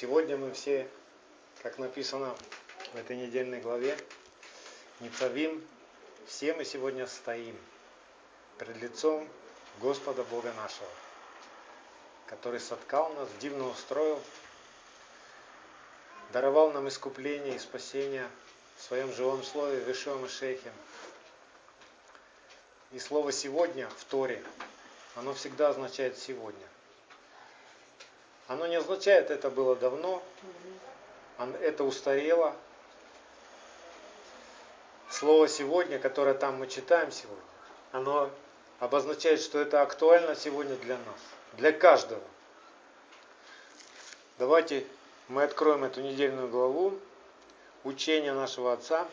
Сегодня мы все, как написано в этой недельной главе, Ницавим, все мы сегодня стоим пред лицом Господа Бога нашего, который соткал нас, дивно устроил, даровал нам искупление и спасение в своем живом слове, в Ишуа Шейхе. И слово «сегодня» в Торе, оно всегда означает «сегодня». Оно не означает «это было давно», это устарело. Слово «сегодня», которое там мы читаем сегодня, оно обозначает, что это актуально сегодня для нас, для каждого. Давайте мы откроем эту недельную главу учения нашего Отца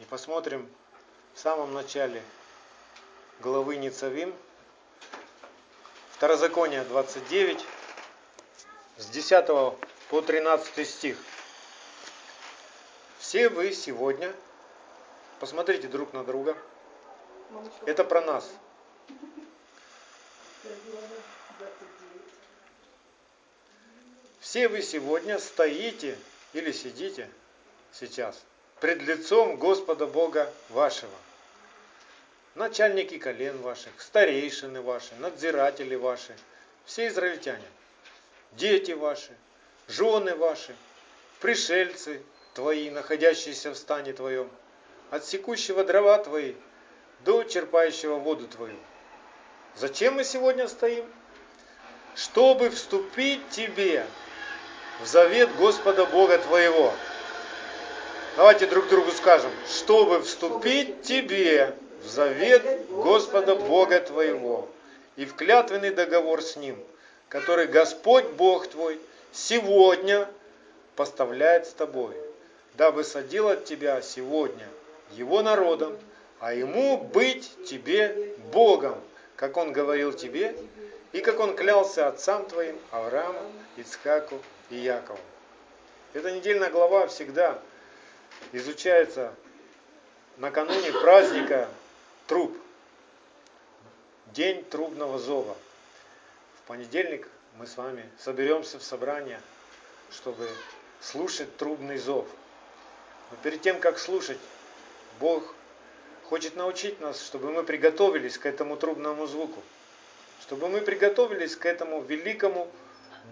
и посмотрим в самом начале главы Ницавим, Второзаконие 29, с 10 по 13 стих. Все вы сегодня, посмотрите друг на друга, это про нас. Все вы сегодня стоите или сидите сейчас пред лицом Господа Бога вашего. Начальники колен ваших, старейшины ваши, надзиратели ваши, все израильтяне, дети ваши, жены ваши, пришельцы твои, находящиеся в стане твоем, от секущего дрова твои до черпающего воду твою. Зачем мы сегодня стоим? Чтобы вступить тебе в завет Господа Бога твоего, Давайте друг другу скажем, чтобы вступить тебе в завет Господа Бога твоего и в клятвенный договор с Ним, который Господь Бог твой сегодня поставляет с тобой, дабы садил от тебя сегодня его народом, а ему быть тебе Богом, как он говорил тебе, и как он клялся отцам твоим, Аврааму, Ицхаку и Якову. Эта недельная глава всегда изучается накануне праздника труб. День трубного зова. В понедельник мы с вами соберемся в собрание, чтобы слушать трубный зов. Но перед тем, как слушать, Бог хочет научить нас, чтобы мы приготовились к этому трубному звуку. Чтобы мы приготовились к этому великому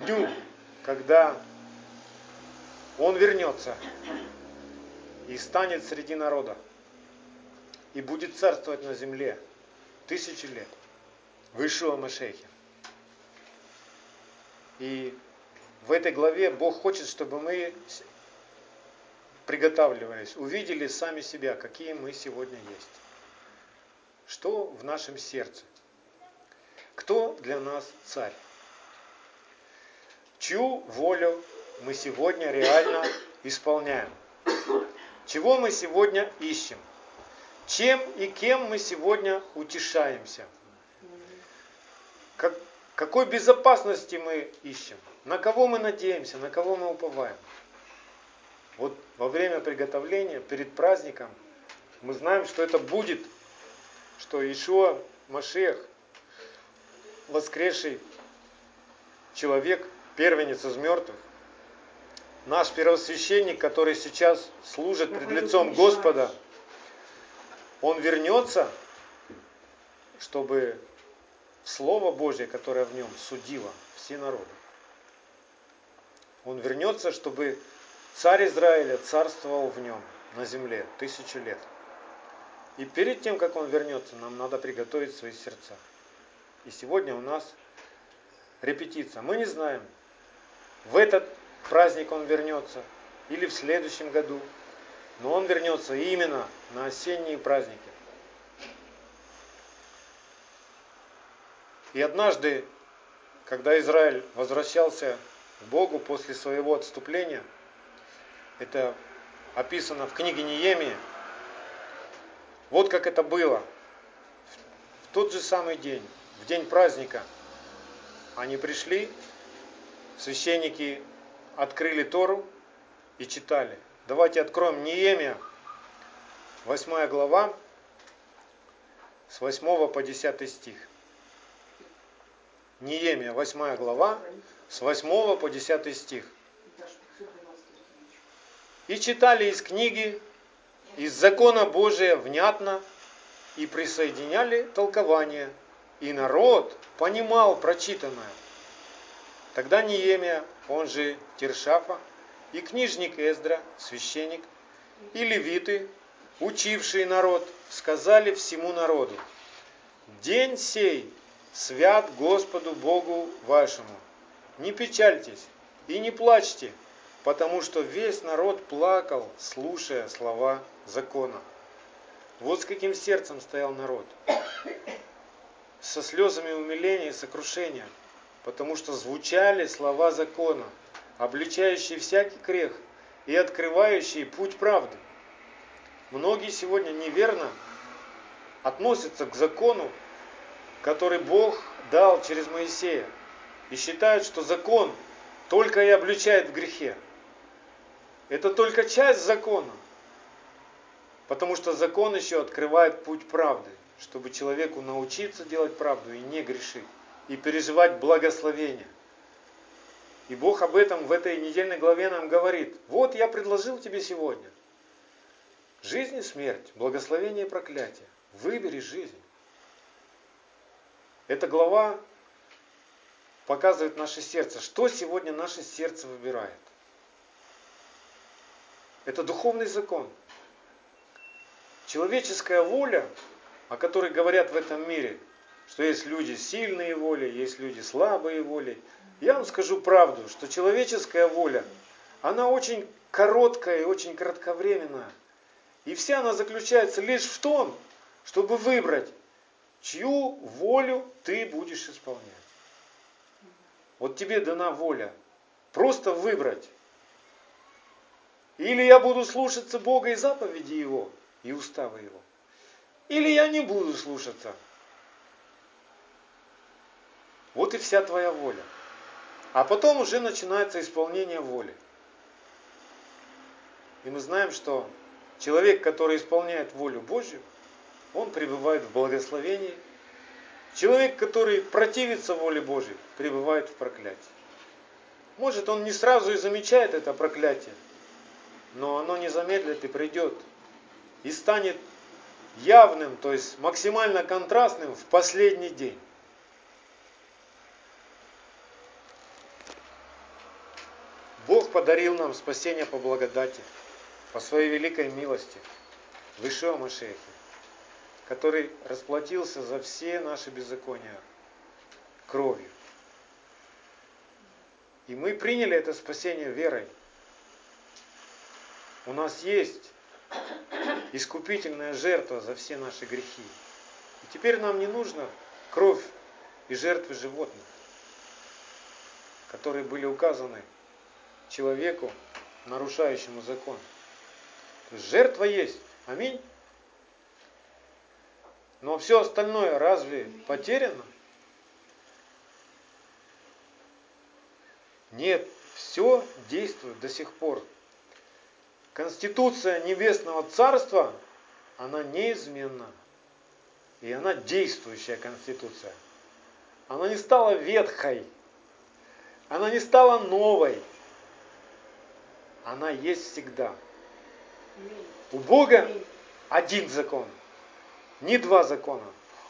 дню, когда Он вернется и станет среди народа, и будет царствовать на земле тысячи лет в Ишуа Машехе. И в этой главе Бог хочет, чтобы мы приготавливались, увидели сами себя, какие мы сегодня есть. Что в нашем сердце? Кто для нас царь? Чью волю мы сегодня реально исполняем? Чего мы сегодня ищем? Чем и кем мы сегодня утешаемся? Как, какой безопасности мы ищем? На кого мы надеемся? На кого мы уповаем? Вот во время приготовления, перед праздником, мы знаем, что это будет, что Ишуа Машех, воскресший человек, первенец из мертвых, наш первосвященник, который сейчас служит пред лицом Господа, он вернется, чтобы Слово Божье, которое в нем судило все народы. Он вернется, чтобы царь Израиля царствовал в нем на земле тысячу лет. И перед тем, как он вернется, нам надо приготовить свои сердца. И сегодня у нас репетиция. Мы не знаем, в этот праздник он вернется или в следующем году. Но он вернется именно на осенние праздники. И однажды, когда Израиль возвращался к Богу после своего отступления, это описано в книге Неемии, вот как это было. В тот же самый день, в день праздника, они пришли, священники открыли Тору и читали. Давайте откроем Неемия, 8 глава, с 8 по 10 стих. Неемия, 8 глава, с 8 по 10 стих. И читали из книги, из закона Божия внятно, и присоединяли толкование, и народ понимал прочитанное. Тогда Неемия, он же Тершафа, и книжник Эздра, священник, и левиты, учившие народ, сказали всему народу, «День сей свят Господу Богу вашему. Не печальтесь и не плачьте, потому что весь народ плакал, слушая слова закона». Вот с каким сердцем стоял народ. Со слезами умиления и сокрушения, потому что звучали слова закона, обличающие всякий грех и открывающие путь правды. Многие сегодня неверно относятся к закону, который Бог дал через Моисея, и считают, что закон только и обличает в грехе. Это только часть закона. Потому что закон еще открывает путь правды, чтобы человеку научиться делать правду и не грешить, и переживать благословение. И Бог об этом в этой недельной главе нам говорит. Вот я предложил тебе сегодня. Жизнь и смерть, благословение и проклятие. Выбери жизнь. Эта глава показывает наше сердце. Что сегодня наше сердце выбирает? Это духовный закон. Человеческая воля, о которой говорят в этом мире, что есть люди сильные воли, есть люди слабые воли. Я вам скажу правду, что человеческая воля, она очень короткая и очень кратковременная. И вся она заключается лишь в том, чтобы выбрать, чью волю ты будешь исполнять. Вот тебе дана воля. Просто выбрать. Или я буду слушаться Бога и заповеди Его, и уставы Его. Или я не буду слушаться. Вот и вся твоя воля. А потом уже начинается исполнение воли. И мы знаем, что человек, который исполняет волю Божью, он пребывает в благословении. Человек, который противится воле Божьей, пребывает в проклятии. Может, он не сразу и замечает это проклятие, но оно не замедлит и придет и станет явным, то есть максимально контрастным в последний день. Бог подарил нам спасение по благодати, по своей великой милости, в Ишуа который расплатился за все наши беззакония кровью. И мы приняли это спасение верой. У нас есть искупительная жертва за все наши грехи. И теперь нам не нужно кровь и жертвы животных, которые были указаны человеку, нарушающему закон. Жертва есть. Аминь. Но все остальное разве потеряно? Нет, все действует до сих пор. Конституция Небесного Царства, она неизменна. И она действующая Конституция. Она не стала ветхой. Она не стала новой. Она есть всегда. У Бога один закон, не два закона.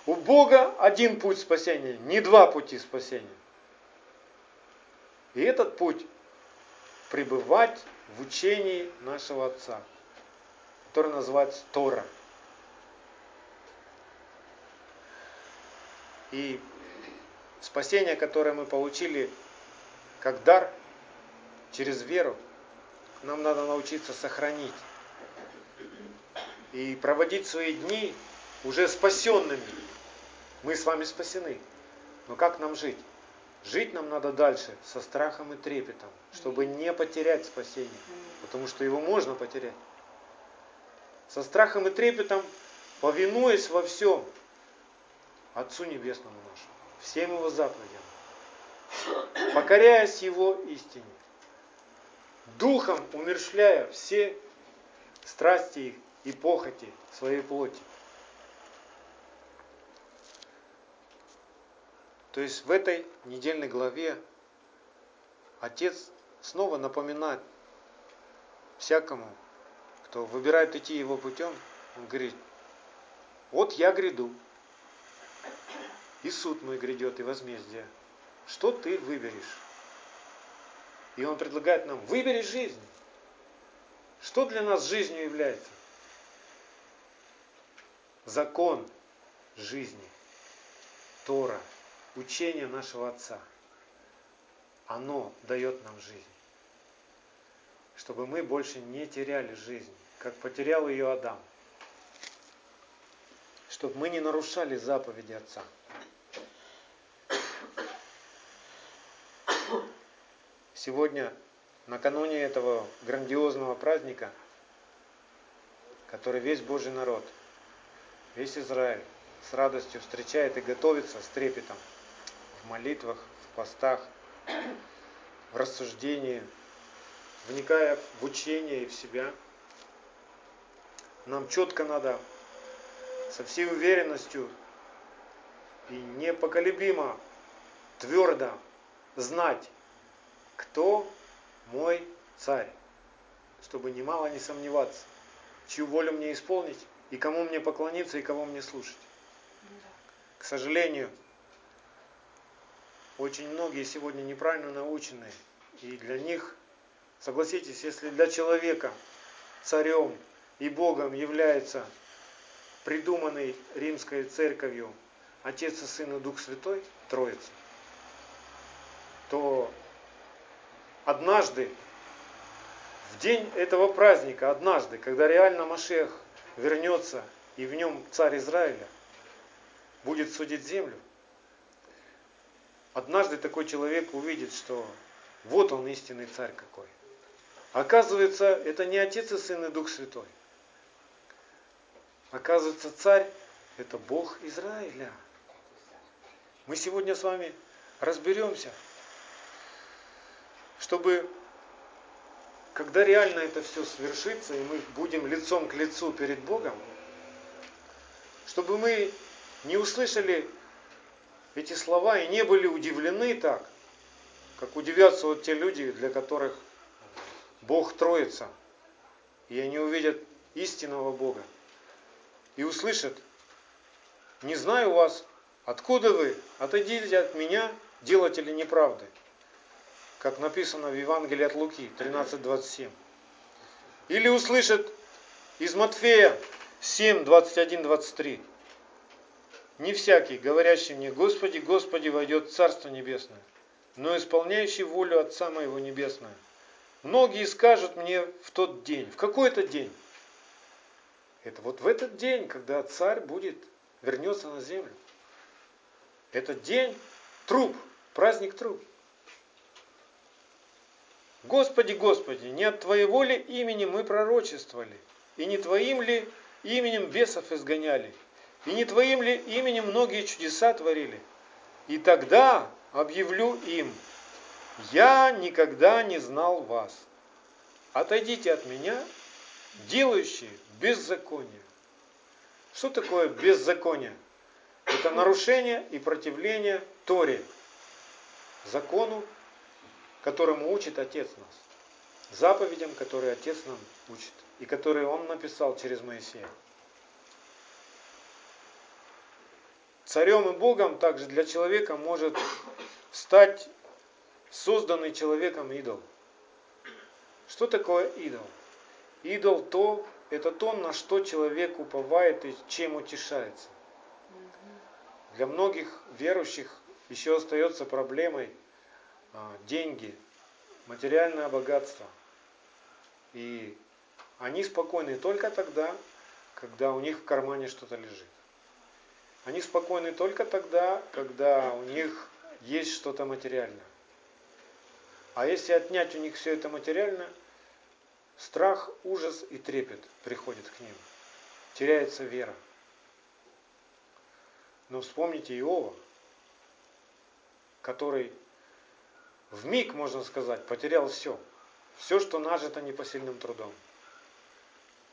У Бога один путь спасения, не два пути спасения. И этот путь пребывать в учении нашего Отца, который называется Тора. И спасение, которое мы получили как дар через веру, нам надо научиться сохранить и проводить свои дни уже спасенными. Мы с вами спасены. Но как нам жить? Жить нам надо дальше со страхом и трепетом, чтобы не потерять спасение, потому что его можно потерять. Со страхом и трепетом, повинуясь во всем Отцу Небесному нашему, всем Его заповедям, покоряясь Его истине, духом умершляя все страсти и похоти своей плоти. То есть в этой недельной главе Отец снова напоминает всякому, кто выбирает идти его путем, он говорит, вот я гряду, и суд мой грядет, и возмездие. Что ты выберешь? И он предлагает нам, выбери жизнь. Что для нас жизнью является? Закон жизни, Тора, учение нашего Отца. Оно дает нам жизнь. Чтобы мы больше не теряли жизнь, как потерял ее Адам. Чтобы мы не нарушали заповеди Отца. Сегодня, накануне этого грандиозного праздника, который весь Божий народ, весь Израиль с радостью встречает и готовится с трепетом в молитвах, в постах, в рассуждении, вникая в учение и в себя. Нам четко надо со всей уверенностью и непоколебимо, твердо знать, кто мой царь, чтобы немало не сомневаться, чью волю мне исполнить, и кому мне поклониться, и кого мне слушать. К сожалению, очень многие сегодня неправильно научены, и для них, согласитесь, если для человека царем и Богом является придуманный римской церковью Отец и Сын и Дух Святой, Троица, то однажды, в день этого праздника, однажды, когда реально Машех вернется и в нем царь Израиля будет судить землю, однажды такой человек увидит, что вот он истинный царь какой. Оказывается, это не Отец и Сын и Дух Святой. Оказывается, царь – это Бог Израиля. Мы сегодня с вами разберемся – чтобы, когда реально это все свершится, и мы будем лицом к лицу перед Богом, чтобы мы не услышали эти слова и не были удивлены так, как удивятся вот те люди, для которых Бог троица, и они увидят истинного Бога, и услышат, не знаю вас, откуда вы, отойдите от меня, делатели неправды как написано в Евангелии от Луки 13.27. Или услышит из Матфея 7, 21, 23. Не всякий, говорящий мне, Господи, Господи, войдет в Царство Небесное, но исполняющий волю Отца Моего Небесного. Многие скажут мне в тот день, в какой-то день. Это вот в этот день, когда царь будет, вернется на землю. Этот день труп, праздник труп. Господи, Господи, не от Твоего ли имени мы пророчествовали, и не Твоим ли именем бесов изгоняли, и не Твоим ли именем многие чудеса творили? И тогда объявлю им, я никогда не знал вас. Отойдите от меня, делающие беззаконие. Что такое беззаконие? Это нарушение и противление Торе, закону которому учит Отец нас. Заповедям, которые Отец нам учит. И которые Он написал через Моисея. Царем и Богом также для человека может стать созданный человеком идол. Что такое идол? Идол то, это то, на что человек уповает и чем утешается. Для многих верующих еще остается проблемой деньги, материальное богатство. И они спокойны только тогда, когда у них в кармане что-то лежит. Они спокойны только тогда, когда у них есть что-то материальное. А если отнять у них все это материальное, страх, ужас и трепет приходят к ним. Теряется вера. Но вспомните Иова, который в миг, можно сказать, потерял все. Все, что нажито непосильным трудом.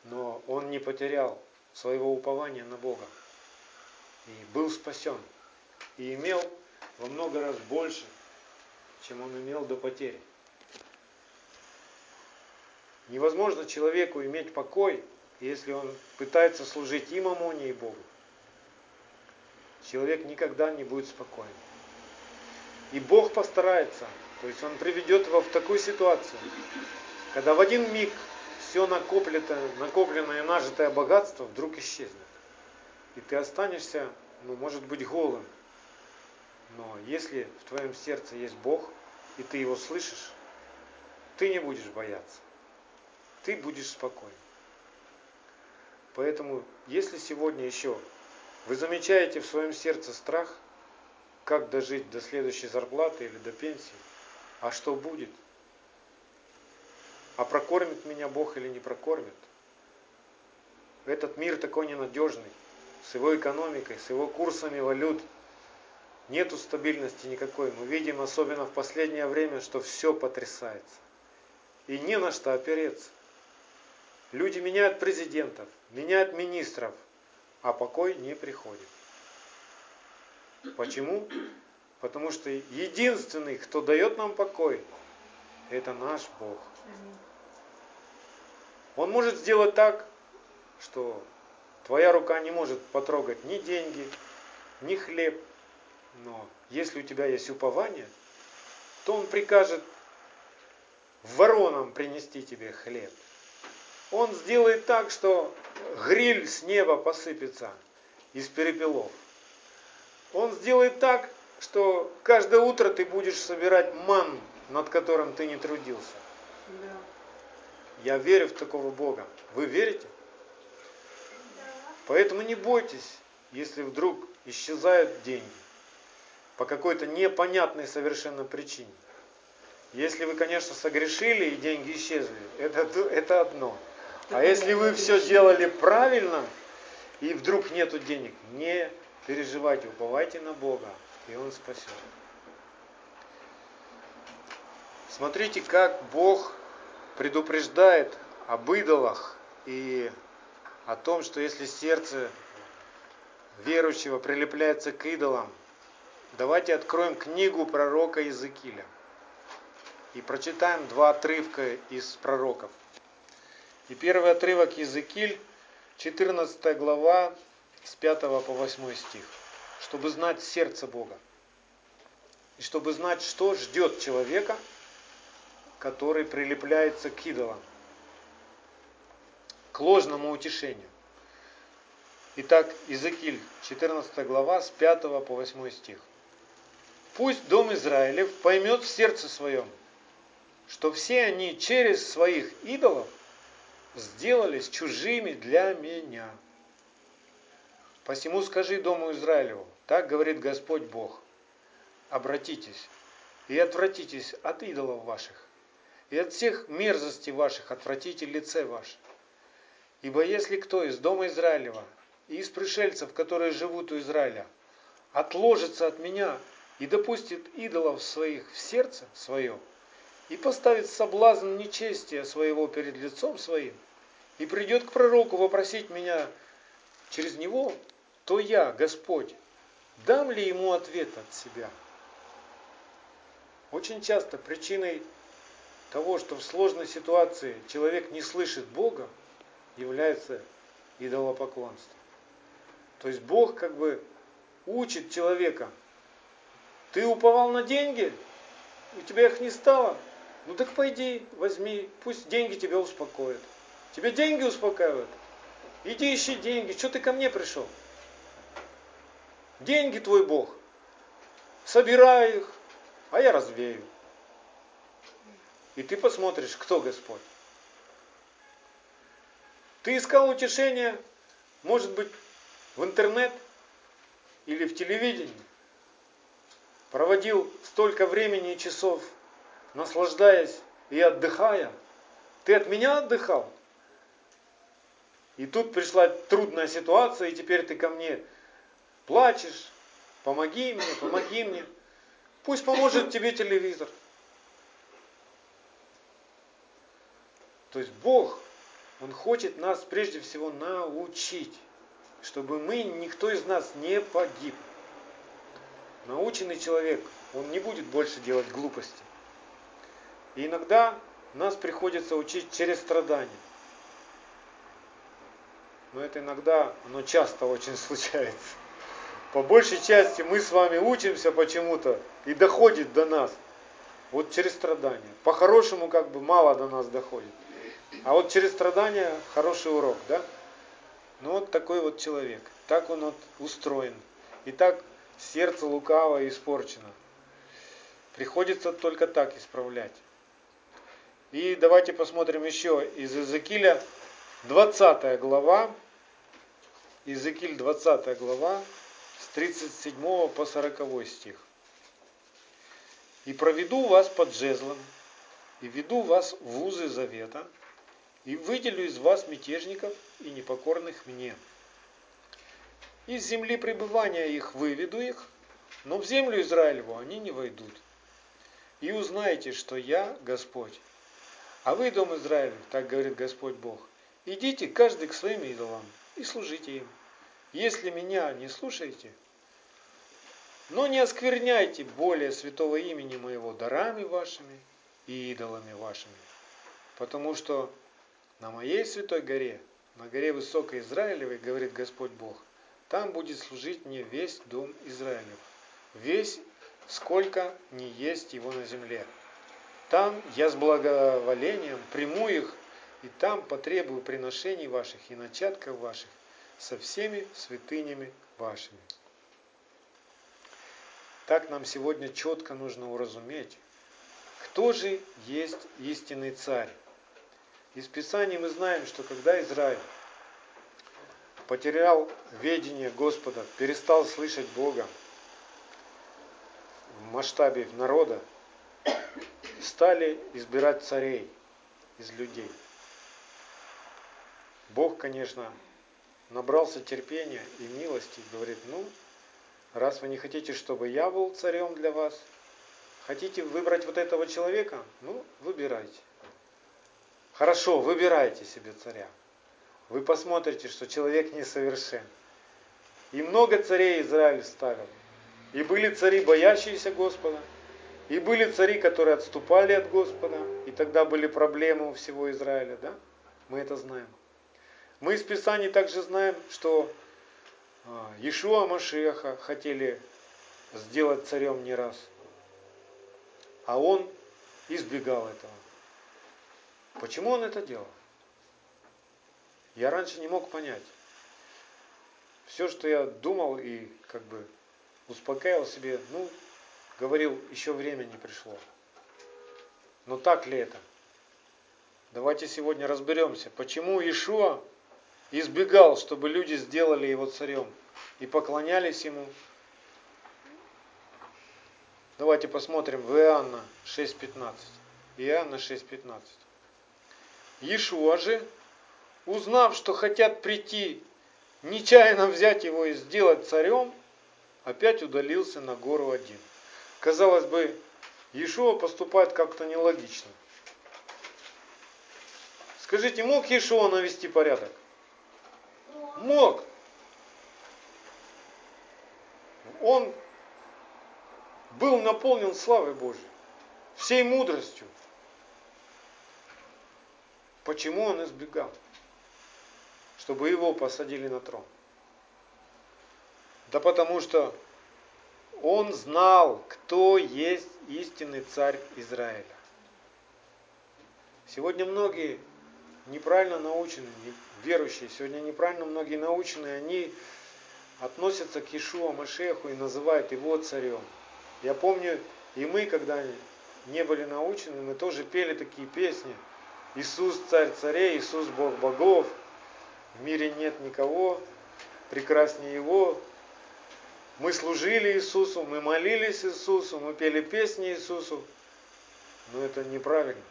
Но он не потерял своего упования на Бога. И был спасен. И имел во много раз больше, чем он имел до потери. Невозможно человеку иметь покой, если он пытается служить и мамоне, и Богу. Человек никогда не будет спокоен. И Бог постарается, то есть Он приведет его в такую ситуацию, когда в один миг все накопленное, накопленное нажитое богатство вдруг исчезнет. И ты останешься, ну, может быть, голым. Но если в твоем сердце есть Бог, и ты его слышишь, ты не будешь бояться. Ты будешь спокоен. Поэтому, если сегодня еще вы замечаете в своем сердце страх, как дожить до следующей зарплаты или до пенсии, а что будет? А прокормит меня Бог или не прокормит? Этот мир такой ненадежный, с его экономикой, с его курсами валют. Нету стабильности никакой. Мы видим, особенно в последнее время, что все потрясается. И не на что опереться. Люди меняют президентов, меняют министров, а покой не приходит. Почему? Потому что единственный, кто дает нам покой, это наш Бог. Он может сделать так, что твоя рука не может потрогать ни деньги, ни хлеб. Но если у тебя есть упование, то он прикажет воронам принести тебе хлеб он сделает так, что гриль с неба посыпется из перепелов. Он сделает так, что каждое утро ты будешь собирать ман, над которым ты не трудился. Да. Я верю в такого Бога. Вы верите? Да. Поэтому не бойтесь, если вдруг исчезают деньги по какой-то непонятной совершенно причине. Если вы, конечно, согрешили и деньги исчезли, это, это одно. А если вы все сделали правильно, и вдруг нету денег, не переживайте, уповайте на Бога, и Он спасет. Смотрите, как Бог предупреждает об идолах и о том, что если сердце верующего прилепляется к идолам, давайте откроем книгу пророка Иезекииля и прочитаем два отрывка из пророков. И первый отрывок Языкиль, 14 глава, с 5 по 8 стих. Чтобы знать сердце Бога. И чтобы знать, что ждет человека, который прилепляется к идолам. К ложному утешению. Итак, Иезекииль, 14 глава, с 5 по 8 стих. Пусть дом Израилев поймет в сердце своем, что все они через своих идолов сделались чужими для меня. Посему скажи Дому Израилеву, так говорит Господь Бог, обратитесь и отвратитесь от идолов ваших, и от всех мерзостей ваших отвратите лице ваше. Ибо если кто из Дома Израилева и из пришельцев, которые живут у Израиля, отложится от меня и допустит идолов своих в сердце свое, и поставит соблазн нечестия своего перед лицом своим, и придет к пророку вопросить меня через него, то я, Господь, дам ли ему ответ от себя? Очень часто причиной того, что в сложной ситуации человек не слышит Бога, является идолопоклонство. То есть Бог как бы учит человека. Ты уповал на деньги, у тебя их не стало. Ну так пойди, возьми, пусть деньги тебя успокоят. Тебе деньги успокаивают? Иди ищи деньги. Что ты ко мне пришел? Деньги твой Бог. Собирай их, а я развею. И ты посмотришь, кто Господь. Ты искал утешение, может быть, в интернет или в телевидении. Проводил столько времени и часов, наслаждаясь и отдыхая. Ты от меня отдыхал? И тут пришла трудная ситуация, и теперь ты ко мне плачешь, помоги мне, помоги мне. Пусть поможет тебе телевизор. То есть Бог, Он хочет нас прежде всего научить, чтобы мы, никто из нас не погиб. наученный человек, он не будет больше делать глупости. И иногда нас приходится учить через страдания. Но это иногда, оно часто очень случается. По большей части мы с вами учимся почему-то и доходит до нас. Вот через страдания. По-хорошему как бы мало до нас доходит. А вот через страдания хороший урок, да? Ну вот такой вот человек. Так он вот устроен. И так сердце лукаво и испорчено. Приходится только так исправлять. И давайте посмотрим еще из Иезекииля 20 глава. Иезекииль 20 глава 37 по 40 стих. «И проведу вас под жезлом, и веду вас в узы завета, и выделю из вас мятежников и непокорных мне. Из земли пребывания их выведу их, но в землю Израилеву они не войдут. И узнаете, что я Господь. А вы, дом Израилев, так говорит Господь Бог, идите каждый к своим идолам и служите им. Если меня не слушаете, но не оскверняйте более святого имени моего дарами вашими и идолами вашими, потому что на моей святой горе, на горе высокой Израилевой, говорит Господь Бог, там будет служить мне весь дом Израилев, весь, сколько не есть его на земле. Там я с благоволением приму их, и там потребую приношений ваших и начатков ваших со всеми святынями вашими. Так нам сегодня четко нужно уразуметь, кто же есть истинный царь. Из Писания мы знаем, что когда Израиль потерял ведение Господа, перестал слышать Бога в масштабе народа, стали избирать царей из людей. Бог, конечно, набрался терпения и милости, говорит, ну, раз вы не хотите, чтобы я был царем для вас, хотите выбрать вот этого человека, ну, выбирайте. Хорошо, выбирайте себе царя. Вы посмотрите, что человек несовершен. И много царей Израиль ставил. И были цари, боящиеся Господа, и были цари, которые отступали от Господа, и тогда были проблемы у всего Израиля, да? Мы это знаем. Мы из Писаний также знаем, что Иешуа Машеха хотели сделать царем не раз, а он избегал этого. Почему он это делал? Я раньше не мог понять. Все, что я думал и как бы успокаивал себе, ну, говорил, еще время не пришло. Но так ли это? Давайте сегодня разберемся, почему Ишуа избегал, чтобы люди сделали его царем и поклонялись ему. Давайте посмотрим в Иоанна 6.15. Иоанна 6.15. Иешуа же, узнав, что хотят прийти, нечаянно взять его и сделать царем, опять удалился на гору один. Казалось бы, Иешуа поступает как-то нелогично. Скажите, мог Иешуа навести порядок? Мог. Он был наполнен славой Божьей, всей мудростью. Почему он избегал? Чтобы его посадили на трон. Да потому что он знал, кто есть истинный царь Израиля. Сегодня многие неправильно научены, верующие, сегодня неправильно многие наученные, они относятся к Ишуа Машеху и называют его царем. Я помню, и мы, когда не были научены, мы тоже пели такие песни – Иисус царь царей, Иисус Бог богов, в мире нет никого прекраснее Его. Мы служили Иисусу, мы молились Иисусу, мы пели песни Иисусу, но это неправильно.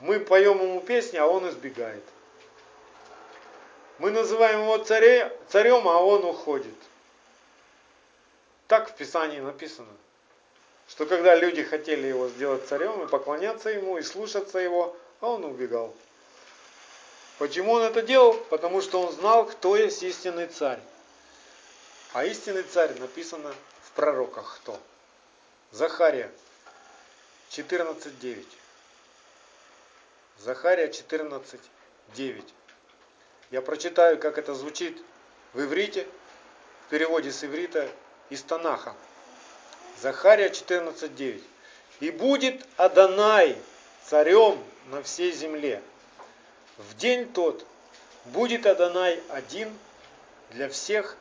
Мы поем ему песни, а он избегает. Мы называем его царе, царем, а он уходит. Так в Писании написано что когда люди хотели его сделать царем и поклоняться ему, и слушаться его, а он убегал. Почему он это делал? Потому что он знал, кто есть истинный царь. А истинный царь написано в пророках кто? Захария 14.9. Захария 14.9. Я прочитаю, как это звучит в иврите, в переводе с иврита из Танаха. Захария 14.9. «И будет Адонай царем на всей земле. В день тот будет Адонай один для всех,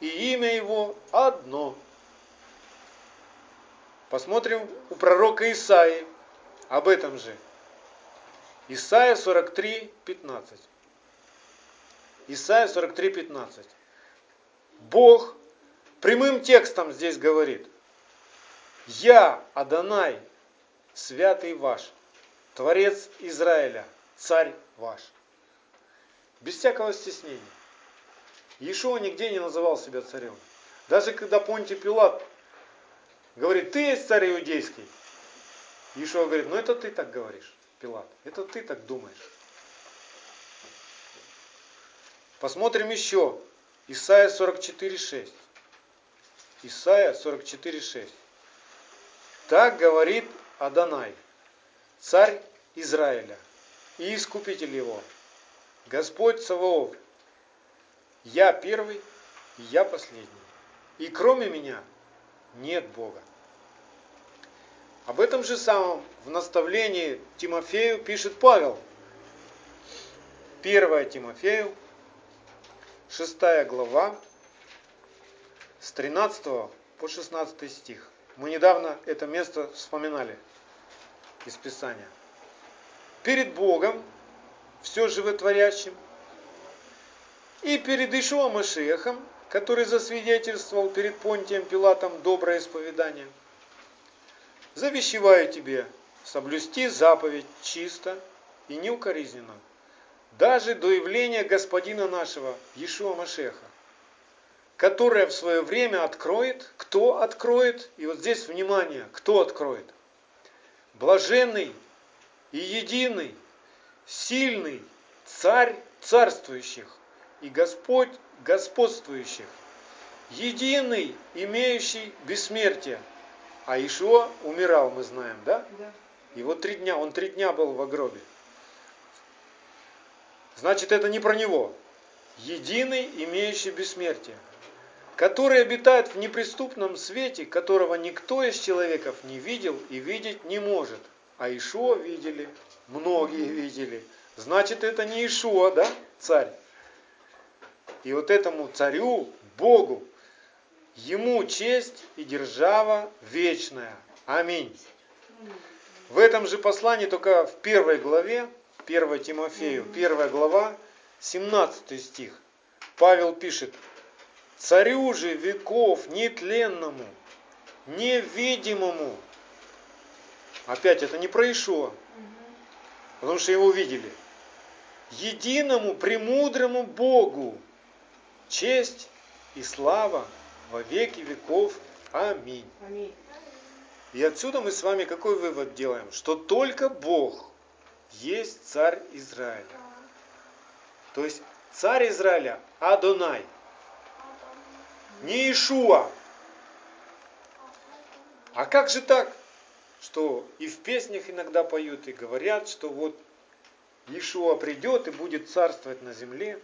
и имя его одно». Посмотрим у пророка Исаи об этом же. Исайя 43, 15. Исайя 43, 15. Бог прямым текстом здесь говорит. Я, Адонай, святый ваш, Творец Израиля, царь ваш. Без всякого стеснения. Иешуа нигде не называл себя царем. Даже когда Понтий Пилат говорит, ты есть царь иудейский. Иешуа говорит, ну это ты так говоришь, Пилат, это ты так думаешь. Посмотрим еще. Исайя 44.6. Исайя 44.6. Так говорит Адонай, царь Израиля и искупитель его, Господь Саваоф, я первый и я последний, и кроме меня нет Бога. Об этом же самом в наставлении Тимофею пишет Павел. 1 Тимофею, 6 глава, с 13 по 16 стих. Мы недавно это место вспоминали из Писания. Перед Богом, все животворящим, и перед Ишуа Машехом, который засвидетельствовал перед Понтием Пилатом доброе исповедание, завещеваю тебе соблюсти заповедь чисто и неукоризненно, даже до явления Господина нашего, Иешуа Машеха, которое в свое время откроет, кто откроет, и вот здесь внимание, кто откроет. Блаженный и единый, сильный царь царствующих и Господь господствующих, единый, имеющий бессмертие. А Ишуа умирал, мы знаем, да? Да. Вот три дня, он три дня был в гробе. Значит, это не про него. Единый, имеющий бессмертие который обитает в неприступном свете, которого никто из человеков не видел и видеть не может. А Ишуа видели, многие видели. Значит, это не Ишуа, да, царь? И вот этому царю, Богу, ему честь и держава вечная. Аминь. В этом же послании, только в первой главе, 1 Тимофею, первая глава, 17 стих, Павел пишет, Царю же веков нетленному, невидимому. Опять это не про Ишуа, потому что его видели. Единому премудрому Богу честь и слава во веки веков. Аминь. Аминь. И отсюда мы с вами какой вывод делаем? Что только Бог есть царь Израиля. То есть царь Израиля Адонай – не Ишуа. А как же так, что и в песнях иногда поют и говорят, что вот Ишуа придет и будет царствовать на земле.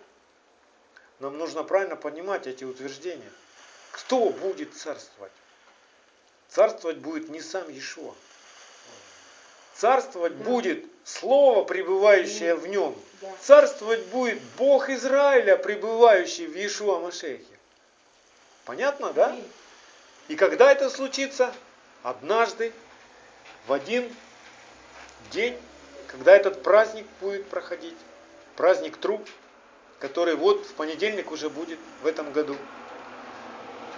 Нам нужно правильно понимать эти утверждения. Кто будет царствовать? Царствовать будет не сам Ишуа. Царствовать да. будет Слово, пребывающее в нем. Да. Царствовать будет Бог Израиля, пребывающий в Иешуа Машехе. Понятно, да? И когда это случится? Однажды, в один день, когда этот праздник будет проходить, праздник труп, который вот в понедельник уже будет в этом году.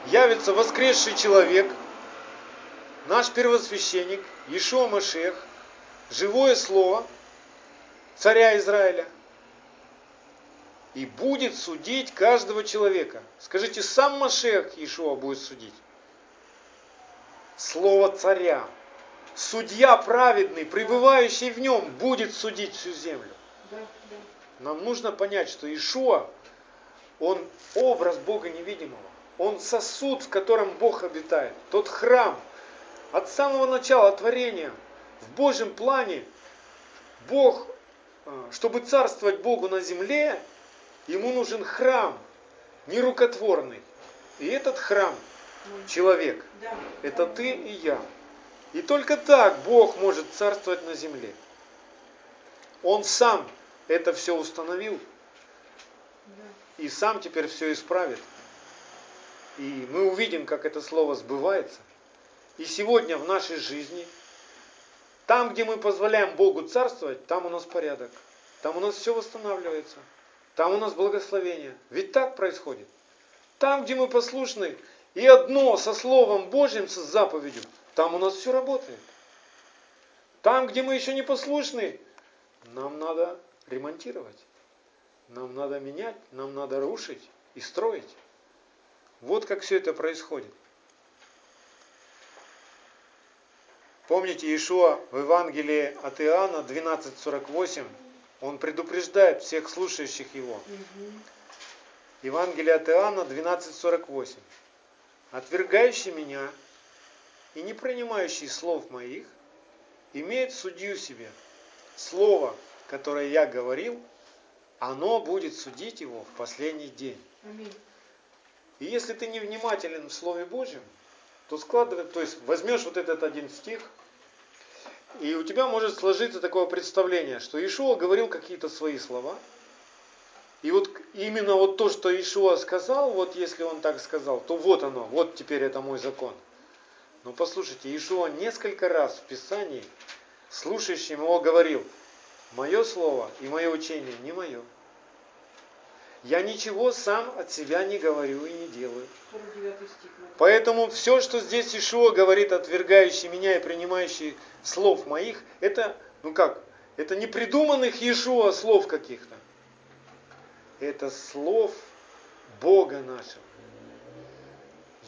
Явится воскресший человек, наш первосвященник, Ишуа Машех, живое слово царя Израиля – и будет судить каждого человека. Скажите, сам Машех Иешуа будет судить? Слово царя. Судья праведный, пребывающий в нем, будет судить всю землю. Нам нужно понять, что Ишуа, он образ Бога невидимого. Он сосуд, в котором Бог обитает, тот храм. От самого начала творения, в Божьем плане, Бог, э, чтобы царствовать Богу на земле, ему нужен храм, нерукотворный. И этот храм, человек, это ты и я. И только так Бог может царствовать на земле. Он сам это все установил и сам теперь все исправит. И мы увидим, как это слово сбывается. И сегодня в нашей жизни, там, где мы позволяем Богу царствовать, там у нас порядок. Там у нас все восстанавливается. Там у нас благословение. Ведь так происходит. Там, где мы послушны, и одно со Словом Божьим, с заповедью, там у нас все работает. Там, где мы еще не послушны, нам надо ремонтировать. Нам надо менять, нам надо рушить и строить. Вот как все это происходит. Помните Иешуа в Евангелии от Иоанна 12.48, он предупреждает всех слушающих его. Евангелие от Иоанна 12.48. Отвергающий меня и не принимающий слов моих, имеет судью себе. Слово, которое я говорил, оно будет судить его в последний день. И если ты не внимателен в Слове Божьем, то складывай, то есть возьмешь вот этот один стих, и у тебя может сложиться такое представление, что Ишуа говорил какие-то свои слова, и вот именно вот то, что Ишуа сказал, вот если он так сказал, то вот оно, вот теперь это мой закон. Но послушайте, Ишуа несколько раз в Писании слушающим его говорил, мое слово и мое учение не мое. Я ничего сам от себя не говорю и не делаю. Поэтому все, что здесь Ишуа говорит, отвергающий меня и принимающий слов моих, это, ну как, это не придуманных Иешуа слов каких-то. Это слов Бога нашего.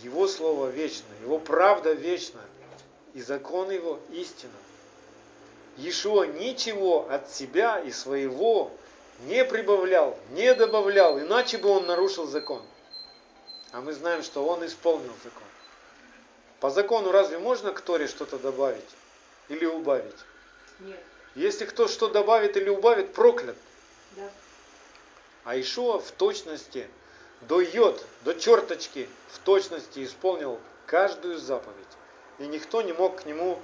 Его Слово вечно, Его правда вечна, и закон Его истина. Иешуа ничего от себя и своего не прибавлял, не добавлял, иначе бы он нарушил закон. А мы знаем, что он исполнил закон. По закону разве можно к Торе что-то добавить или убавить? Нет. Если кто что добавит или убавит, проклят. Да. А Ишуа в точности, до йод, до черточки, в точности исполнил каждую заповедь. И никто не мог к нему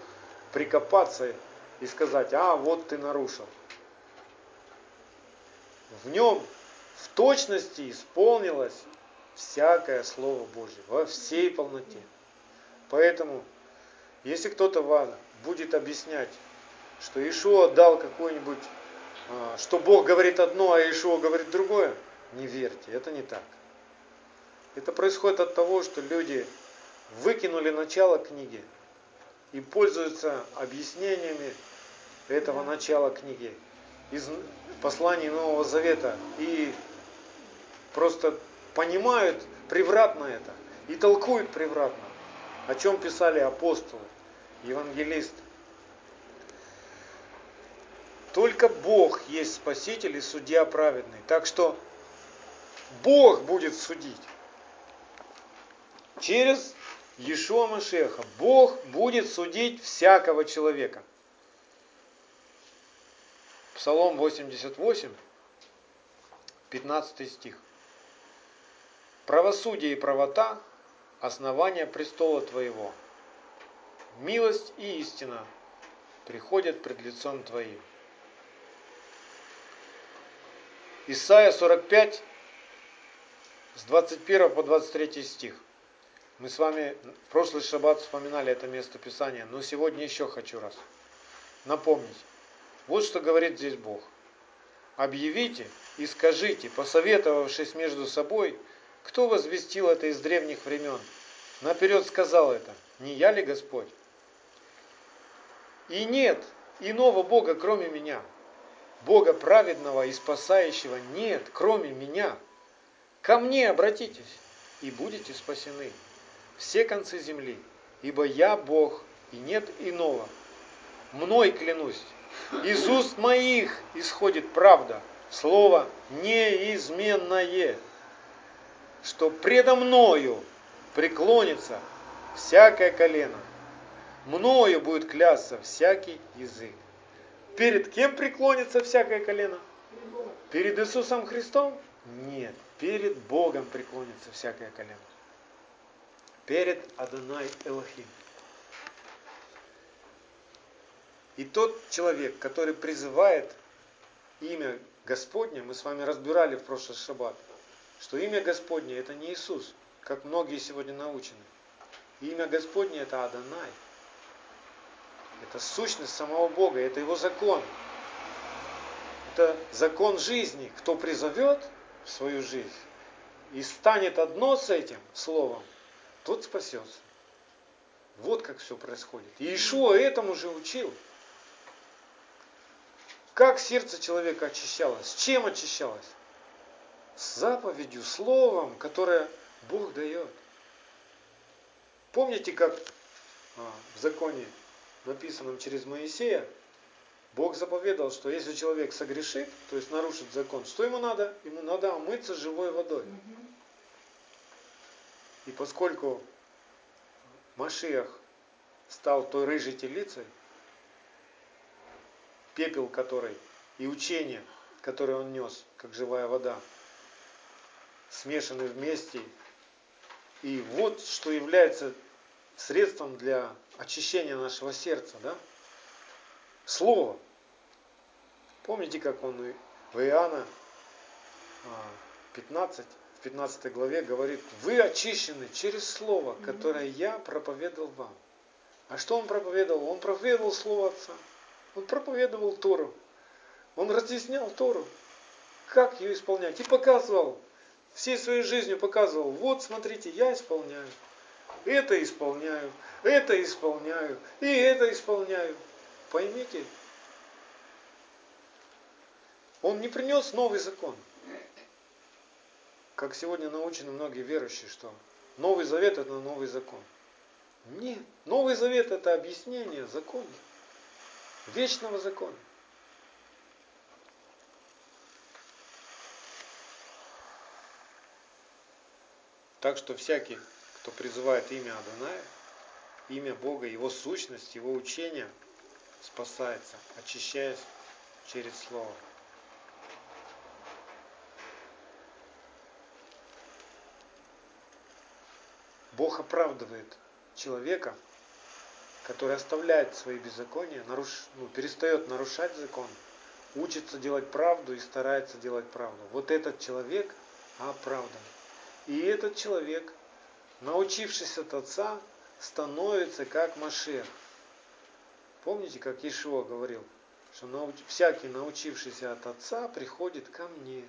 прикопаться и сказать, а вот ты нарушил в нем в точности исполнилось всякое Слово Божье во всей полноте. Поэтому, если кто-то вам будет объяснять, что Ишуа дал какой-нибудь, а, что Бог говорит одно, а Ишуа говорит другое, не верьте, это не так. Это происходит от того, что люди выкинули начало книги и пользуются объяснениями этого начала книги из посланий Нового Завета и просто понимают превратно это и толкуют превратно, о чем писали апостолы, евангелисты. Только Бог есть Спаситель и Судья праведный. Так что Бог будет судить. Через Иешуа Машеха Бог будет судить всякого человека. Псалом 88, 15 стих. Правосудие и правота – основание престола Твоего. Милость и истина приходят пред лицом Твоим. Исайя 45, с 21 по 23 стих. Мы с вами в прошлый шаббат вспоминали это место Писания, но сегодня еще хочу раз напомнить. Вот что говорит здесь Бог. Объявите и скажите, посоветовавшись между собой, кто возвестил это из древних времен. Наперед сказал это, не я ли Господь? И нет иного Бога, кроме меня. Бога праведного и спасающего нет, кроме меня. Ко мне обратитесь, и будете спасены. Все концы земли, ибо я Бог, и нет иного. Мной клянусь, из уст моих исходит правда, слово неизменное, что предо мною преклонится всякое колено, мною будет клясться всякий язык. Перед кем преклонится всякое колено? Перед Иисусом Христом? Нет, перед Богом преклонится всякое колено. Перед Адонай Элохим. И тот человек, который призывает имя Господне, мы с вами разбирали в прошлый шаббат, что имя Господне это не Иисус, как многие сегодня научены. Имя Господне это Адонай. Это сущность самого Бога, это Его закон. Это закон жизни. Кто призовет в свою жизнь и станет одно с этим словом, тот спасется. Вот как все происходит. И Ишуа этому же учил. Как сердце человека очищалось? Чем очищалось? С заповедью, словом, которое Бог дает. Помните, как а, в законе, написанном через Моисея, Бог заповедал, что если человек согрешит, то есть нарушит закон, что ему надо? Ему надо омыться живой водой. И поскольку Машиах стал той рыжей телицей, пепел которой и учение, которое он нес, как живая вода, смешаны вместе. И вот что является средством для очищения нашего сердца, да? Слово. Помните, как он в Иоанна 15, в 15 главе говорит, вы очищены через Слово, которое я проповедовал вам. А что он проповедовал? Он проповедовал Слово Отца. Он проповедовал Тору. Он разъяснял Тору, как ее исполнять. И показывал, всей своей жизнью показывал, вот смотрите, я исполняю. Это исполняю, это исполняю, и это исполняю. Поймите, он не принес новый закон. Как сегодня научены многие верующие, что Новый Завет это новый закон. Нет, Новый Завет это объяснение закона вечного закона. Так что всякий, кто призывает имя Адоная, имя Бога, Его сущность, Его учение, спасается, очищаясь через Слово. Бог оправдывает человека который оставляет свои беззакония, наруш, ну, перестает нарушать закон, учится делать правду и старается делать правду. Вот этот человек оправдан. И этот человек, научившись от Отца, становится как Машех. Помните, как Ишуа говорил, что науч... всякий, научившийся от Отца, приходит ко мне.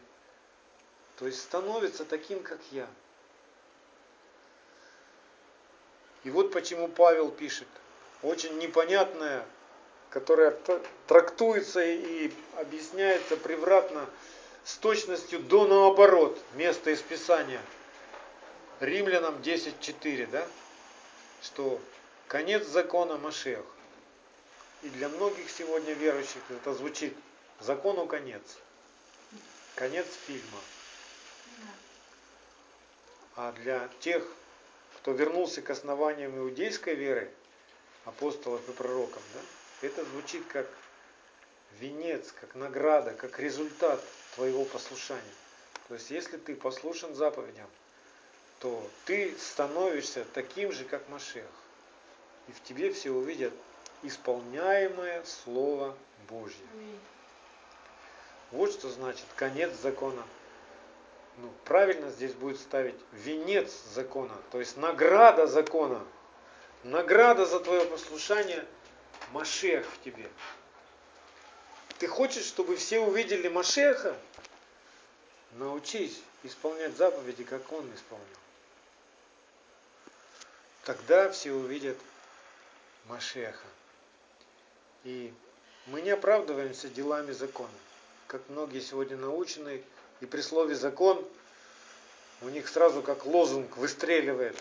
То есть становится таким, как я. И вот почему Павел пишет, очень непонятная, которая трактуется и объясняется превратно с точностью до наоборот, место из Писания. Римлянам 10.4, да? Что конец закона Машех. И для многих сегодня верующих это звучит закону конец. Конец фильма. А для тех, кто вернулся к основаниям иудейской веры, апостолов и пророков, да, это звучит как венец, как награда, как результат твоего послушания. То есть, если ты послушен заповедям, то ты становишься таким же, как Машех. И в тебе все увидят исполняемое Слово Божье. Вот что значит конец закона. Ну, правильно здесь будет ставить венец закона, то есть награда закона. Награда за твое послушание – Машех в тебе. Ты хочешь, чтобы все увидели Машеха? Научись исполнять заповеди, как он исполнил. Тогда все увидят Машеха. И мы не оправдываемся делами закона. Как многие сегодня научены, и при слове закон у них сразу как лозунг выстреливает –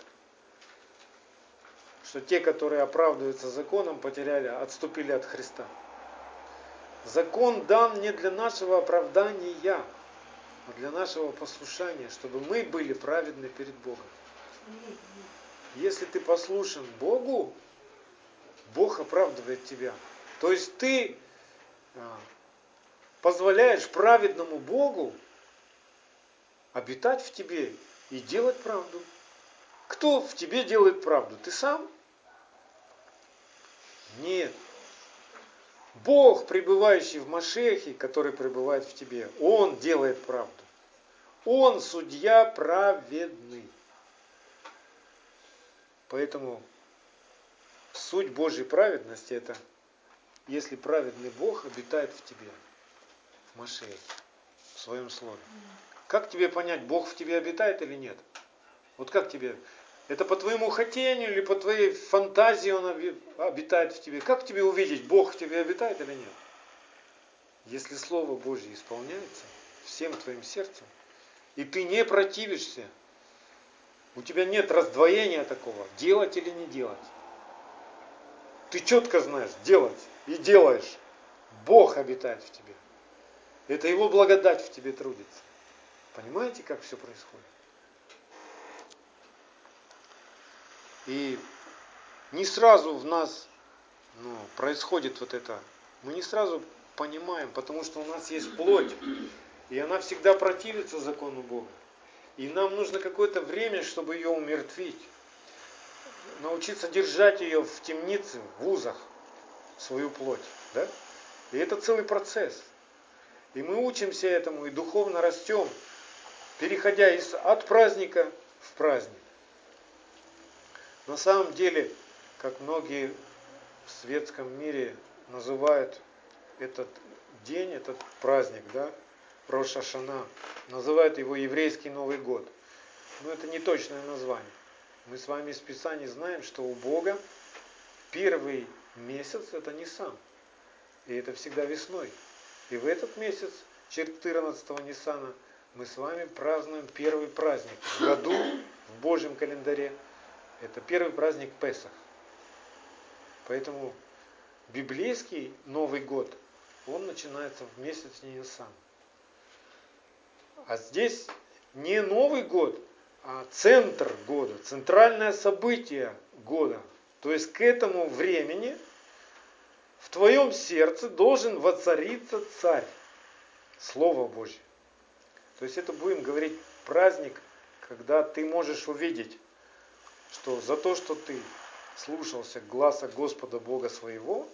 что те, которые оправдываются законом, потеряли, отступили от Христа. Закон дан не для нашего оправдания, а для нашего послушания, чтобы мы были праведны перед Богом. Если ты послушен Богу, Бог оправдывает тебя. То есть ты а, позволяешь праведному Богу обитать в тебе и делать правду. Кто в тебе делает правду? Ты сам? Нет. Бог, пребывающий в Машехе, который пребывает в тебе, Он делает правду. Он судья праведный. Поэтому суть Божьей праведности это, если праведный Бог обитает в тебе, в Машехе, в своем слове. Как тебе понять, Бог в тебе обитает или нет? Вот как тебе? Это по твоему хотению или по твоей фантазии Он обитает в тебе? Как тебе увидеть, Бог в тебе обитает или нет? Если Слово Божье исполняется всем твоим сердцем, и ты не противишься, у тебя нет раздвоения такого, делать или не делать. Ты четко знаешь, делать и делаешь. Бог обитает в тебе. Это Его благодать в тебе трудится. Понимаете, как все происходит? И не сразу в нас ну, происходит вот это. Мы не сразу понимаем, потому что у нас есть плоть, и она всегда противится закону Бога. И нам нужно какое-то время, чтобы ее умертвить. Научиться держать ее в темнице, в узах, свою плоть. Да? И это целый процесс. И мы учимся этому и духовно растем переходя из, от праздника в праздник. На самом деле, как многие в светском мире называют этот день, этот праздник, да, Роша Шана, называют его еврейский Новый год. Но это не точное название. Мы с вами из Писаний знаем, что у Бога первый месяц это не сам. И это всегда весной. И в этот месяц, 14-го Ниссана, мы с вами празднуем первый праздник в году, в Божьем календаре. Это первый праздник Песах. Поэтому библейский Новый год, он начинается в месяц Нисан. А здесь не Новый год, а центр года, центральное событие года. То есть к этому времени в твоем сердце должен воцариться царь. Слово Божье. То есть это будем говорить праздник, когда ты можешь увидеть, что за то, что ты слушался гласа Господа Бога своего,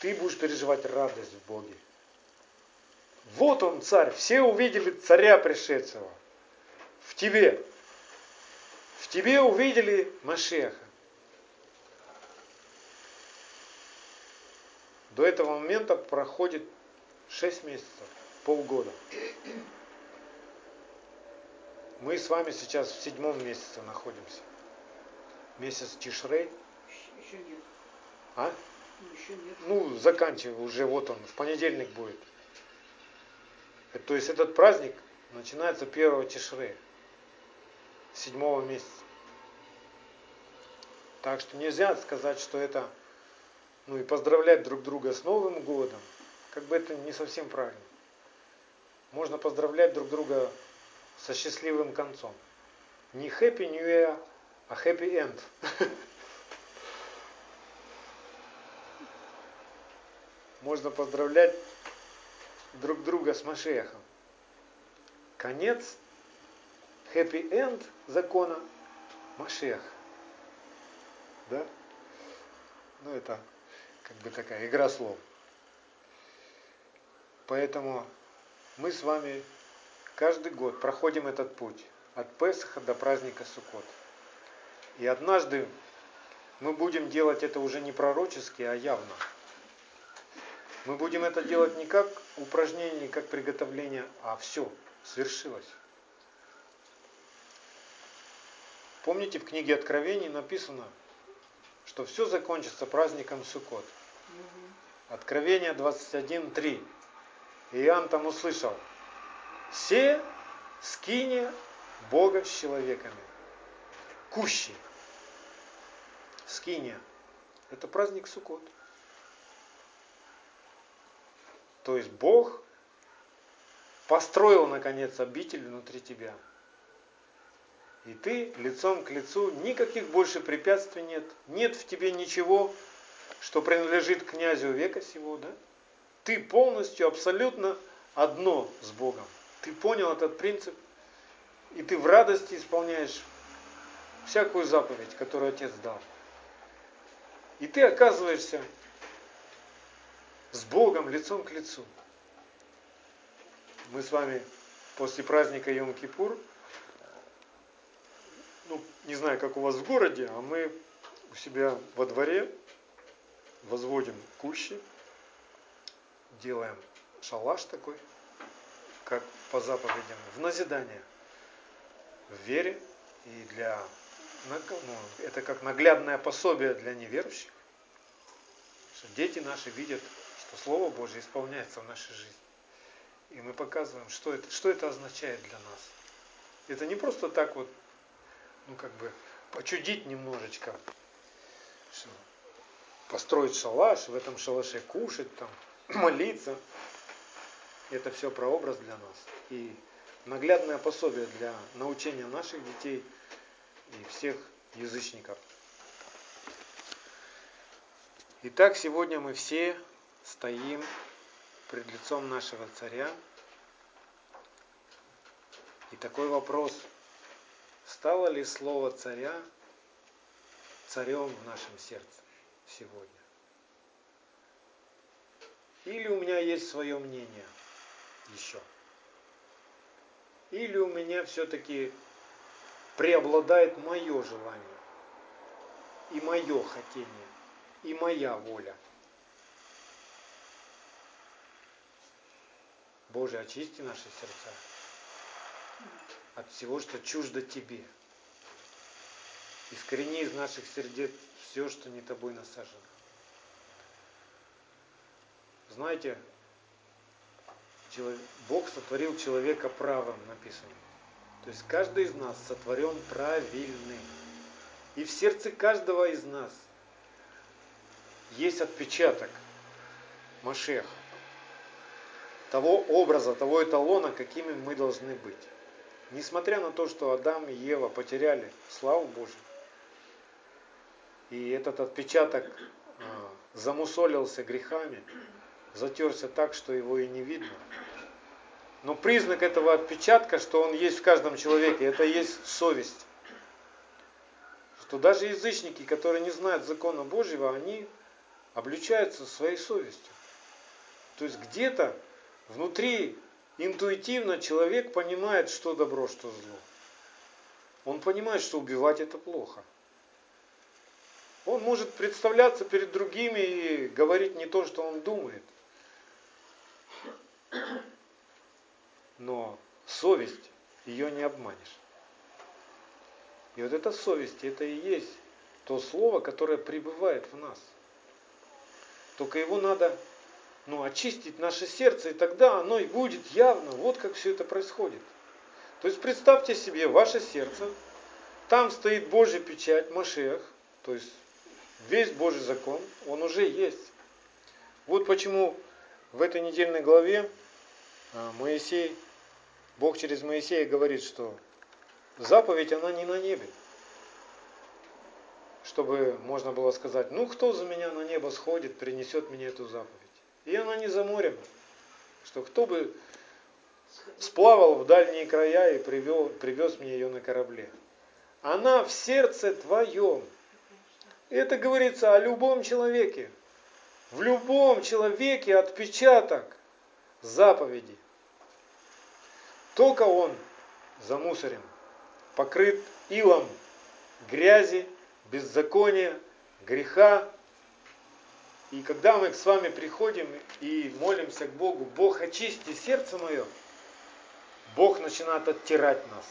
ты будешь переживать радость в Боге. Вот он царь, все увидели царя пришедшего в тебе. В тебе увидели Машеха. До этого момента проходит 6 месяцев полгода. Мы с вами сейчас в седьмом месяце находимся. Месяц Тишрей. Еще нет. А? Ну, еще нет. Ну, заканчиваю, уже вот он, в понедельник будет. То есть этот праздник начинается 1 Тишрея, седьмого месяца. Так что нельзя сказать, что это, ну и поздравлять друг друга с Новым годом, как бы это не совсем правильно можно поздравлять друг друга со счастливым концом. Не Happy New Year, а Happy End. Можно поздравлять друг друга с Машехом. Конец, Happy End закона Машех. Да? Ну это как бы такая игра слов. Поэтому мы с вами каждый год проходим этот путь от Песха до праздника Суккот. И однажды мы будем делать это уже не пророчески, а явно. Мы будем это делать не как упражнение, не как приготовление, а все, свершилось. Помните, в книге Откровений написано, что все закончится праздником Суккот. Откровение 21.3. И Иоанн там услышал, все скине Бога с человеками. Кущи. Скиния. Это праздник Суккот. То есть Бог построил, наконец, обитель внутри тебя. И ты лицом к лицу, никаких больше препятствий нет. Нет в тебе ничего, что принадлежит князю века сего, да? Ты полностью, абсолютно одно с Богом. Ты понял этот принцип, и ты в радости исполняешь всякую заповедь, которую Отец дал. И ты оказываешься с Богом лицом к лицу. Мы с вами после праздника Йом-Кипур, ну, не знаю, как у вас в городе, а мы у себя во дворе возводим кущи, делаем шалаш такой, как по заповедям, в назидание, в вере и для, ну, это как наглядное пособие для неверующих, что дети наши видят, что Слово Божье исполняется в нашей жизни. И мы показываем, что это, что это означает для нас. Это не просто так вот, ну как бы, почудить немножечко, что построить шалаш, в этом шалаше кушать, там, молиться. Это все прообраз для нас. И наглядное пособие для научения наших детей и всех язычников. Итак, сегодня мы все стоим пред лицом нашего царя. И такой вопрос, стало ли слово царя царем в нашем сердце сегодня? Или у меня есть свое мнение еще? Или у меня все-таки преобладает мое желание и мое хотение, и моя воля? Боже, очисти наши сердца от всего, что чуждо Тебе. Искорени из наших сердец все, что не Тобой насажено. Знаете, Бог сотворил человека правым, написано. То есть каждый из нас сотворен правильным. И в сердце каждого из нас есть отпечаток Машеха того образа, того эталона, какими мы должны быть. Несмотря на то, что Адам и Ева потеряли славу Божию, и этот отпечаток а, замусолился грехами, затерся так, что его и не видно. Но признак этого отпечатка, что он есть в каждом человеке, это есть совесть. Что даже язычники, которые не знают закона Божьего, они обличаются своей совестью. То есть где-то Внутри интуитивно человек понимает, что добро, что зло. Он понимает, что убивать это плохо. Он может представляться перед другими и говорить не то, что он думает. Но совесть, ее не обманешь. И вот эта совесть, это и есть то слово, которое пребывает в нас. Только его надо ну, очистить наше сердце, и тогда оно и будет явно. Вот как все это происходит. То есть представьте себе ваше сердце, там стоит Божья печать, Машех, то есть весь Божий закон, он уже есть. Вот почему в этой недельной главе а, Моисей, Бог через Моисея говорит, что заповедь, она не на небе. Чтобы можно было сказать, ну кто за меня на небо сходит, принесет мне эту заповедь. И она не за морем, что кто бы сплавал в дальние края и привел, привез мне ее на корабле. Она в сердце твоем. Это говорится о любом человеке. В любом человеке отпечаток заповеди. Только он замусорен, покрыт илом грязи, беззакония, греха, и когда мы с вами приходим и молимся к Богу, Бог очисти сердце мое, Бог начинает оттирать нас.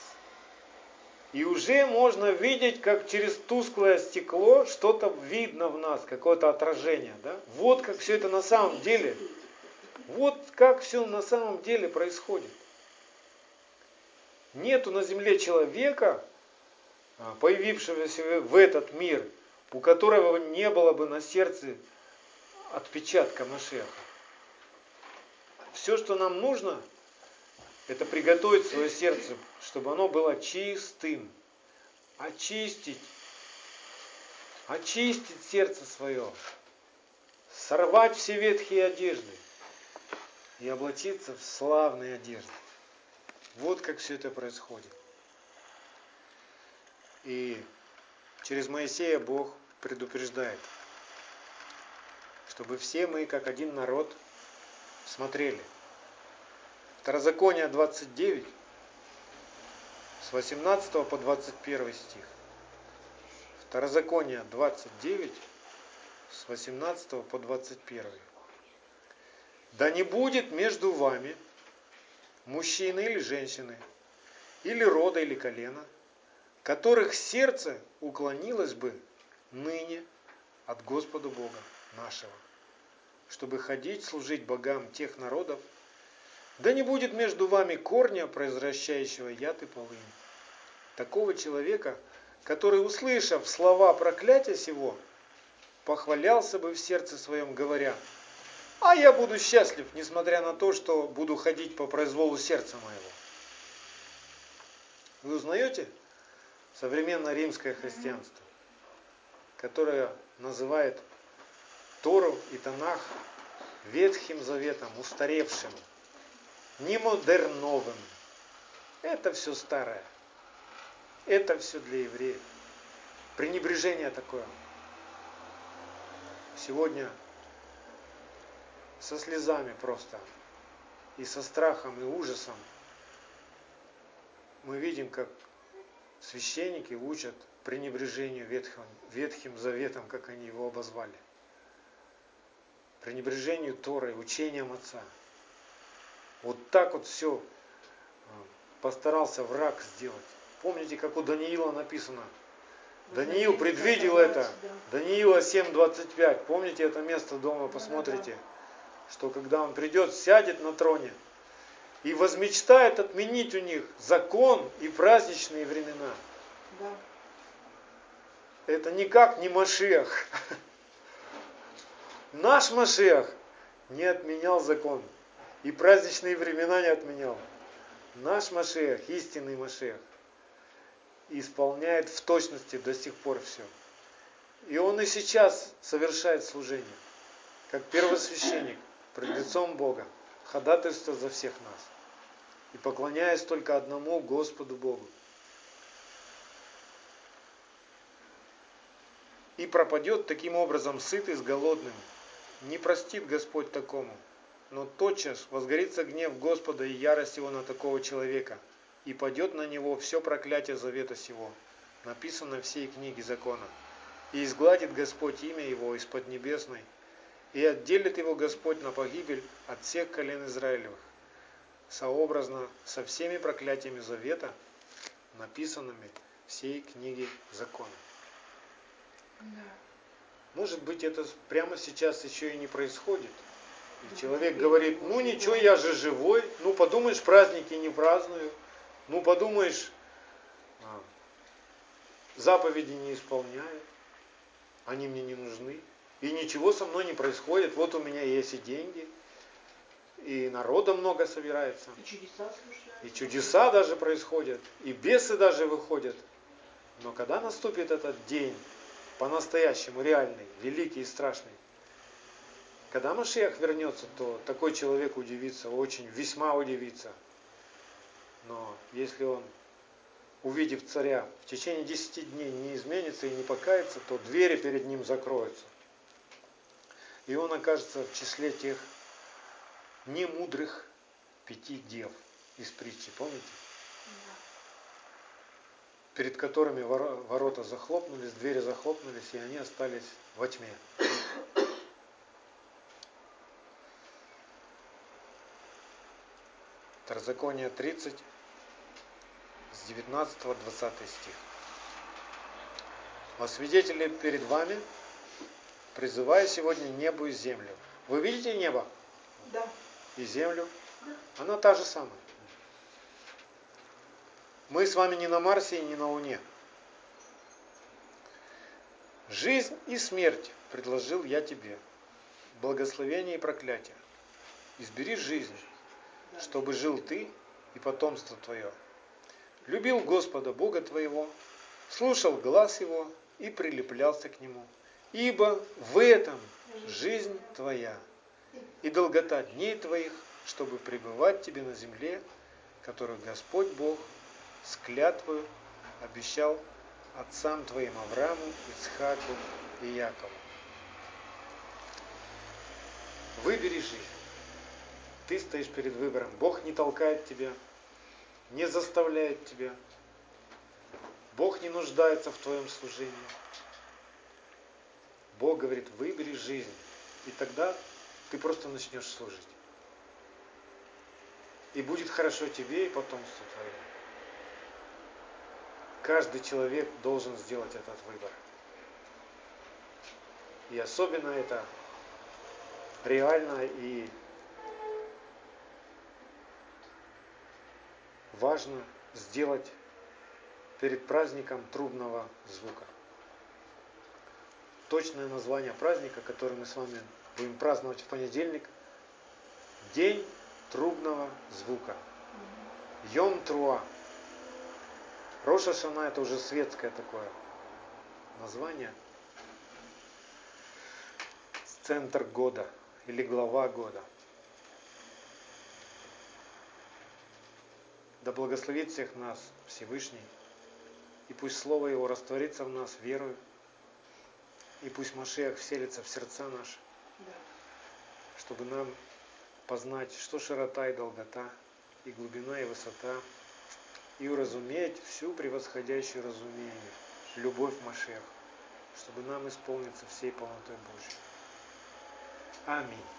И уже можно видеть, как через тусклое стекло что-то видно в нас, какое-то отражение. Да? Вот как все это на самом деле. Вот как все на самом деле происходит. Нету на земле человека, а, появившегося в этот мир, у которого не было бы на сердце отпечатка Машеха. Все, что нам нужно, это приготовить свое сердце, чтобы оно было чистым. очистить, очистить сердце свое, сорвать все ветхие одежды и облачиться в славные одежды. Вот как все это происходит. И через Моисея Бог предупреждает, чтобы все мы, как один народ, смотрели. Второзаконие 29, с 18 по 21 стих. Второзаконие 29, с 18 по 21. Да не будет между вами мужчины или женщины, или рода, или колена, которых сердце уклонилось бы ныне от Господа Бога нашего, чтобы ходить, служить богам тех народов, да не будет между вами корня, произвращающего яд и полынь. Такого человека, который, услышав слова проклятия сего, похвалялся бы в сердце своем, говоря, а я буду счастлив, несмотря на то, что буду ходить по произволу сердца моего. Вы узнаете современное римское христианство, которое называет Тору и Танах Ветхим Заветом, устаревшим, не модерновым. Это все старое. Это все для евреев. Пренебрежение такое. Сегодня со слезами просто и со страхом и ужасом мы видим, как священники учат пренебрежению ветхим, ветхим заветом, как они его обозвали. Пренебрежению Торой, учением Отца. Вот так вот все а, постарался враг сделать. Помните, как у Даниила написано? Даниил предвидел это. Даниила 7.25. Помните это место дома, посмотрите. Что когда он придет, сядет на троне и возмечтает отменить у них закон и праздничные времена. Да. Это никак не Машех. Наш Машех не отменял закон. И праздничные времена не отменял. Наш Машех, истинный Машех, исполняет в точности до сих пор все. И он и сейчас совершает служение, как первосвященник, пред лицом Бога, ходатайство за всех нас. И поклоняясь только одному Господу Богу. И пропадет таким образом сытый с голодным. Не простит Господь такому, но тотчас возгорится гнев Господа и ярость его на такого человека, и падет на него все проклятие завета сего, написано в всей книге закона. И изгладит Господь имя его из-под небесной, и отделит его Господь на погибель от всех колен Израилевых, сообразно со всеми проклятиями завета, написанными в всей книге закона. Да. Может быть, это прямо сейчас еще и не происходит. И человек говорит, ну ничего, я же живой, ну подумаешь, праздники не праздную, ну подумаешь, а, заповеди не исполняю, они мне не нужны. И ничего со мной не происходит, вот у меня есть и деньги, и народа много собирается, И чудеса и чудеса даже происходят, и бесы даже выходят. Но когда наступит этот день, по-настоящему реальный, великий и страшный, когда Машех вернется, то такой человек удивится, очень, весьма удивится. Но если он, увидев царя, в течение десяти дней не изменится и не покается, то двери перед ним закроются. И он окажется в числе тех немудрых пяти дев из притчи, помните? Перед которыми воро- ворота захлопнулись, двери захлопнулись, и они остались во тьме. Второзаконие 30, с 19 20 стих. Во свидетели перед вами, призывая сегодня небо и землю. Вы видите небо Да. и землю? Она та же самая. Мы с вами не на Марсе и не на Луне. Жизнь и смерть предложил я тебе. Благословение и проклятие. Избери жизнь, Да. чтобы жил ты и потомство твое. Любил Господа Бога твоего слушал глаз его и прилеплялся к нему. Ибо в этом жизнь твоя и долгота дней твоих, чтобы пребывать тебе на земле, которую Господь Бог с клятвою обещал отцам твоим Аврааму, Ицхаку и Якову. Выбери жизнь. Ты стоишь перед выбором. Бог не толкает тебя, не заставляет тебя. Бог не нуждается в твоем служении. Бог говорит, выбери жизнь. И тогда ты просто начнешь служить. И будет хорошо тебе и потомству твоему. Каждый человек должен сделать этот выбор. И особенно это реально и важно сделать перед праздником трубного звука. Точное название праздника, который мы с вами будем праздновать в понедельник, День трубного звука. Йом Труа. Роша Шана это уже светское такое название. Центр года или глава года. Да благословит всех нас Всевышний, и пусть Слово Его растворится в нас верою, и пусть Машех вселится в сердца наши, Да. чтобы нам познать, что широта и долгота, и глубина и высота, и уразуметь всю превосходящую разумение, любовь Машех, чтобы нам исполниться всей полнотой Божьей. Аминь.